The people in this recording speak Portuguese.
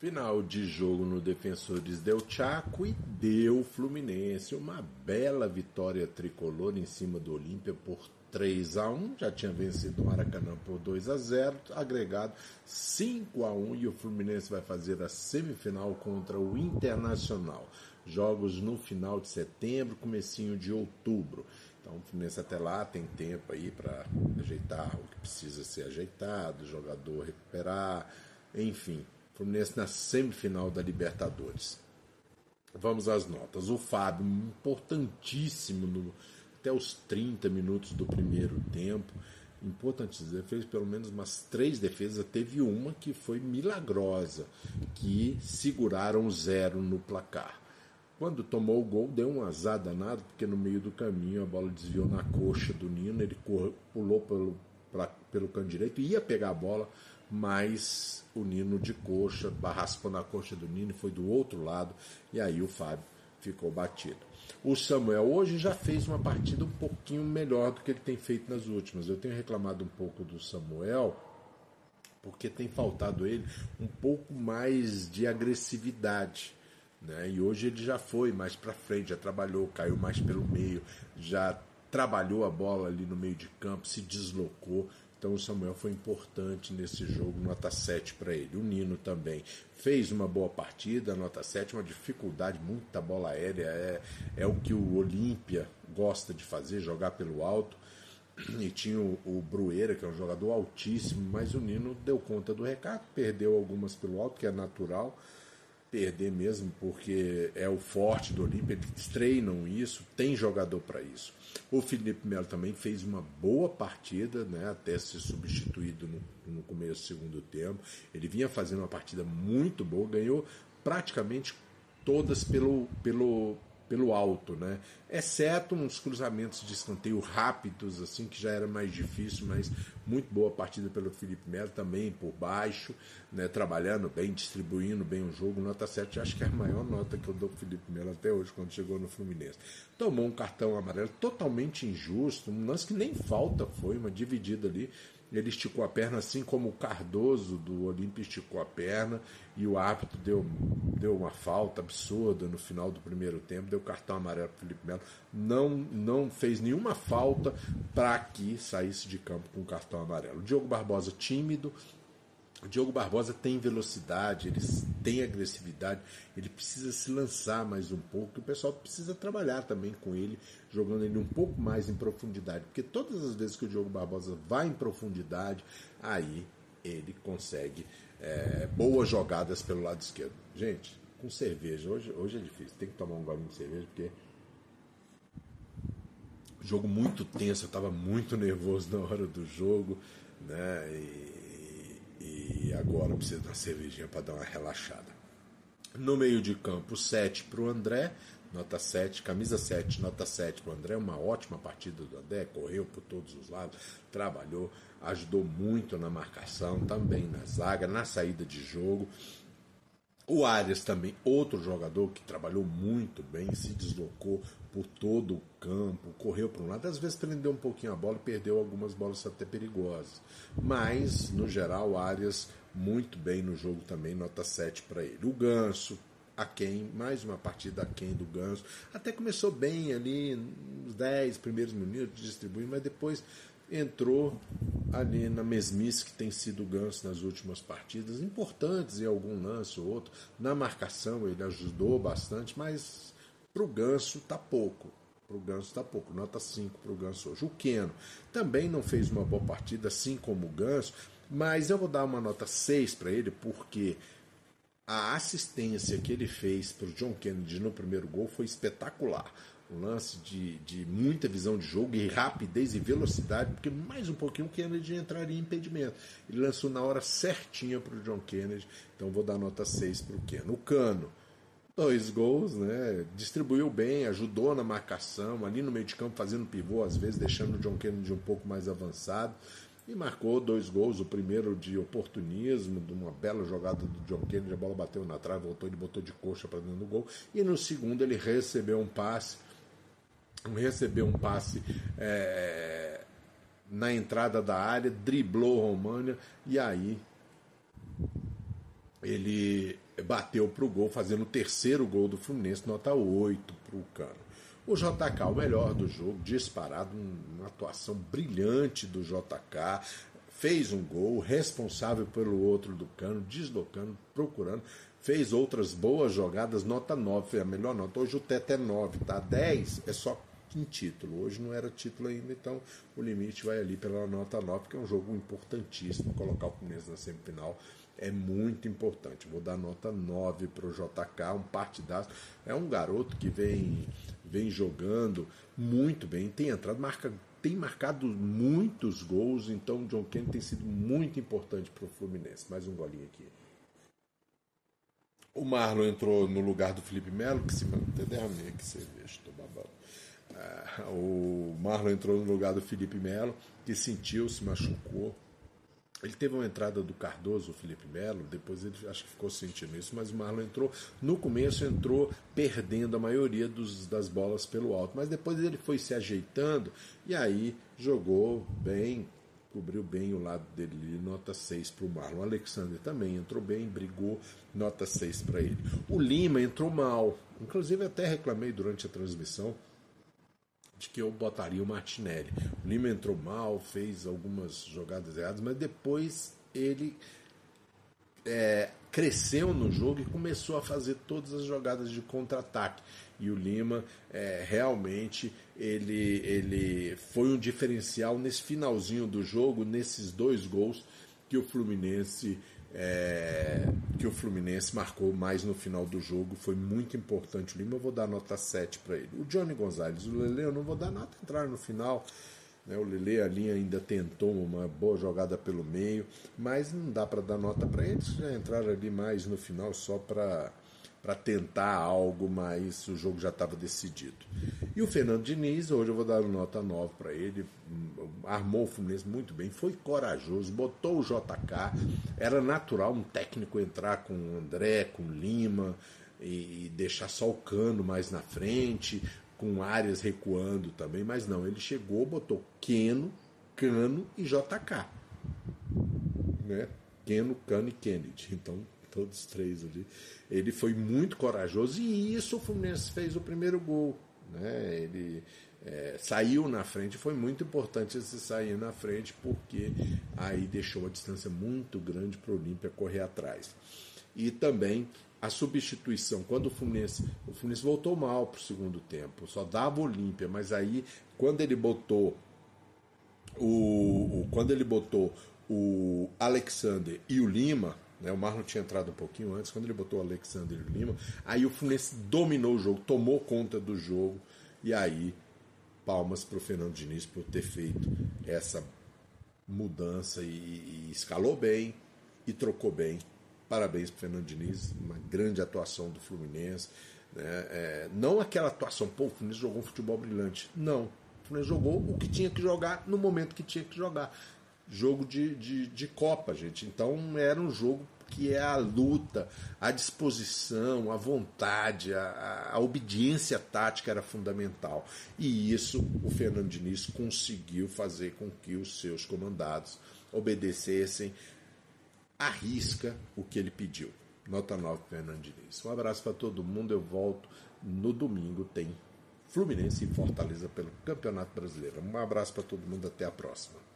Final de jogo no Defensores Del Chaco e deu Fluminense. Uma bela vitória tricolor em cima do Olímpia por 3 a 1 Já tinha vencido o Maracanã por 2 a 0 agregado 5 a 1 e o Fluminense vai fazer a semifinal contra o Internacional. Jogos no final de setembro, comecinho de outubro. Então o Fluminense até lá tem tempo aí para ajeitar o que precisa ser ajeitado, o jogador recuperar, enfim Fluminense na semifinal da Libertadores. Vamos às notas. O Fábio, importantíssimo no, até os 30 minutos do primeiro tempo. Importantíssimo. Fez pelo menos umas três defesas. Teve uma que foi milagrosa, que seguraram zero no placar. Quando tomou o gol, deu um azar danado, porque no meio do caminho a bola desviou na coxa do Nino, ele pulou pelo, pra, pelo canto direito, ia pegar a bola, mas o Nino de coxa, raspou na coxa do Nino, foi do outro lado, e aí o Fábio ficou batido. O Samuel hoje já fez uma partida um pouquinho melhor do que ele tem feito nas últimas. Eu tenho reclamado um pouco do Samuel, porque tem faltado ele um pouco mais de agressividade. Né? E hoje ele já foi mais para frente, já trabalhou, caiu mais pelo meio, já trabalhou a bola ali no meio de campo, se deslocou. Então o Samuel foi importante nesse jogo, nota 7 para ele. O Nino também fez uma boa partida, nota 7, uma dificuldade, muita bola aérea, é, é o que o Olímpia gosta de fazer, jogar pelo alto. E tinha o, o Brueira, que é um jogador altíssimo, mas o Nino deu conta do recado, perdeu algumas pelo alto, que é natural perder mesmo, porque é o forte do Olímpia, eles treinam isso, tem jogador para isso. O Felipe Melo também fez uma boa partida, né, até ser substituído no, no começo do segundo tempo. Ele vinha fazendo uma partida muito boa, ganhou praticamente todas pelo, pelo, pelo alto, né? Exceto uns cruzamentos de escanteio rápidos, assim, que já era mais difícil, mas muito boa partida pelo Felipe Melo também por baixo, né? Trabalhando bem, distribuindo bem o jogo. Nota 7, acho que é a maior nota que eu dou pro Felipe Melo até hoje, quando chegou no Fluminense. Tomou um cartão amarelo totalmente injusto, um lance que nem falta foi, uma dividida ali ele esticou a perna, assim como o Cardoso do Olímpio esticou a perna, e o árbitro deu, deu uma falta absurda no final do primeiro tempo, deu cartão amarelo para Felipe Melo. Não, não fez nenhuma falta para que saísse de campo com cartão amarelo. Diogo Barbosa tímido, o Diogo Barbosa tem velocidade, ele tem agressividade, ele precisa se lançar mais um pouco, o pessoal precisa trabalhar também com ele, jogando ele um pouco mais em profundidade, porque todas as vezes que o Diogo Barbosa vai em profundidade, aí ele consegue é, boas jogadas pelo lado esquerdo. Gente, com cerveja, hoje, hoje é difícil, tem que tomar um golinho de cerveja, porque jogo muito tenso, eu estava muito nervoso na hora do jogo, né? E e agora precisa uma cervejinha para dar uma relaxada. No meio de campo, 7 para o André, nota 7, camisa 7, nota 7 para o André, uma ótima partida do André, correu por todos os lados, trabalhou, ajudou muito na marcação, também na zaga, na saída de jogo. O Arias também, outro jogador que trabalhou muito bem, se deslocou por todo o campo, correu para um lado, às vezes prendeu um pouquinho a bola e perdeu algumas bolas até perigosas. Mas, no geral, Arias muito bem no jogo também, nota 7 para ele. O Ganso, a quem, mais uma partida a quem do Ganso. Até começou bem ali, nos 10 primeiros minutos, distribuindo, mas depois entrou ali na mesmice que tem sido o Ganso nas últimas partidas, importantes em algum lance ou outro. Na marcação ele ajudou bastante, mas para o Ganso tá pouco. Para o Ganso tá pouco, nota 5 para o Ganso hoje. O Keno também não fez uma boa partida, assim como o Ganso, mas eu vou dar uma nota 6 para ele, porque a assistência que ele fez para o John Kennedy no primeiro gol foi espetacular um lance de, de muita visão de jogo e rapidez e velocidade, porque mais um pouquinho o Kennedy entraria em impedimento. Ele lançou na hora certinha para o John Kennedy, então vou dar nota 6 para o Ken. O Cano, dois gols, né? Distribuiu bem, ajudou na marcação, ali no meio de campo fazendo pivô, às vezes deixando o John Kennedy um pouco mais avançado. E marcou dois gols, o primeiro de oportunismo, de uma bela jogada do John Kennedy, a bola bateu na trave, voltou, ele botou de coxa para dentro do gol. E no segundo ele recebeu um passe recebeu um passe é, na entrada da área, driblou România e aí ele bateu para o gol, fazendo o terceiro gol do Fluminense, nota 8 para o Cano. O JK, o melhor do jogo, disparado, uma atuação brilhante do JK, fez um gol, responsável pelo outro do Cano, deslocando, procurando, fez outras boas jogadas, nota 9, foi a melhor nota. Hoje o teto é 9, tá? 10 é só em título. Hoje não era título ainda, então o limite vai ali pela nota 9, que é um jogo importantíssimo. Colocar o Fluminense na semifinal é muito importante. Vou dar nota 9 para o JK, um partidaço. É um garoto que vem, vem jogando muito bem, tem entrado, marca, tem marcado muitos gols, então o John Kennedy tem sido muito importante para o Fluminense. Mais um golinho aqui. O Marlon entrou no lugar do Felipe Melo, que se até derramei aqui cerveja, estou babando. Ah, o Marlon entrou no lugar do Felipe Melo, que sentiu, se machucou. Ele teve uma entrada do Cardoso, o Felipe Melo, depois ele acho que ficou sentindo isso, mas o Marlon entrou, no começo entrou perdendo a maioria dos, das bolas pelo alto, mas depois ele foi se ajeitando e aí jogou bem, cobriu bem o lado dele, nota 6 para o Marlon. O Alexander também entrou bem, brigou, nota 6 para ele. O Lima entrou mal, inclusive até reclamei durante a transmissão de que eu botaria o Martinelli. O Lima entrou mal, fez algumas jogadas erradas, mas depois ele é, cresceu no jogo e começou a fazer todas as jogadas de contra-ataque. E o Lima é, realmente ele, ele foi um diferencial nesse finalzinho do jogo, nesses dois gols que o Fluminense é, que o Fluminense marcou mais no final do jogo. Foi muito importante o Lima. Eu vou dar nota 7 para ele. O Johnny Gonzalez, o Lele, eu não vou dar nota entrar no final. Né? O Lele ali ainda tentou uma boa jogada pelo meio, mas não dá para dar nota para eles. Já entraram ali mais no final só para para tentar algo, mas o jogo já estava decidido. E o Fernando Diniz, hoje eu vou dar nota 9 para ele, armou o Fluminense muito bem, foi corajoso, botou o JK, era natural um técnico entrar com o André, com o Lima, e deixar só o Cano mais na frente, com áreas recuando também, mas não, ele chegou, botou Keno, Cano e JK. Né? Keno, Cano e Kennedy. Então, todos três ali. Ele foi muito corajoso e isso o Fluminense fez o primeiro gol. Né? Ele é, saiu na frente, foi muito importante esse sair na frente, porque aí deixou uma distância muito grande para o Olímpia correr atrás. E também a substituição, quando o Fluminense, o Fluminense voltou mal para o segundo tempo, só dava o Olímpia, mas aí quando ele botou o, o, quando ele botou o Alexander e o Lima, né? O Marlon tinha entrado um pouquinho antes, quando ele botou o Alexander Lima. Aí o Fluminense dominou o jogo, tomou conta do jogo. E aí, palmas para o Fernando Diniz por ter feito essa mudança e, e escalou bem e trocou bem. Parabéns para Fernando Diniz, uma grande atuação do Fluminense. Né? É, não aquela atuação, pô, o Fluminense jogou um futebol brilhante. Não. O Fluminense jogou o que tinha que jogar no momento que tinha que jogar jogo de, de, de Copa, gente. Então era um jogo que é a luta, a disposição, a vontade, a, a, obediência tática era fundamental. E isso o Fernando Diniz conseguiu fazer com que os seus comandados obedecessem à risca o que ele pediu. Nota 9, Fernando Diniz. Um abraço para todo mundo. Eu volto no domingo. Tem Fluminense e Fortaleza pelo Campeonato Brasileiro. Um abraço para todo mundo. Até a próxima.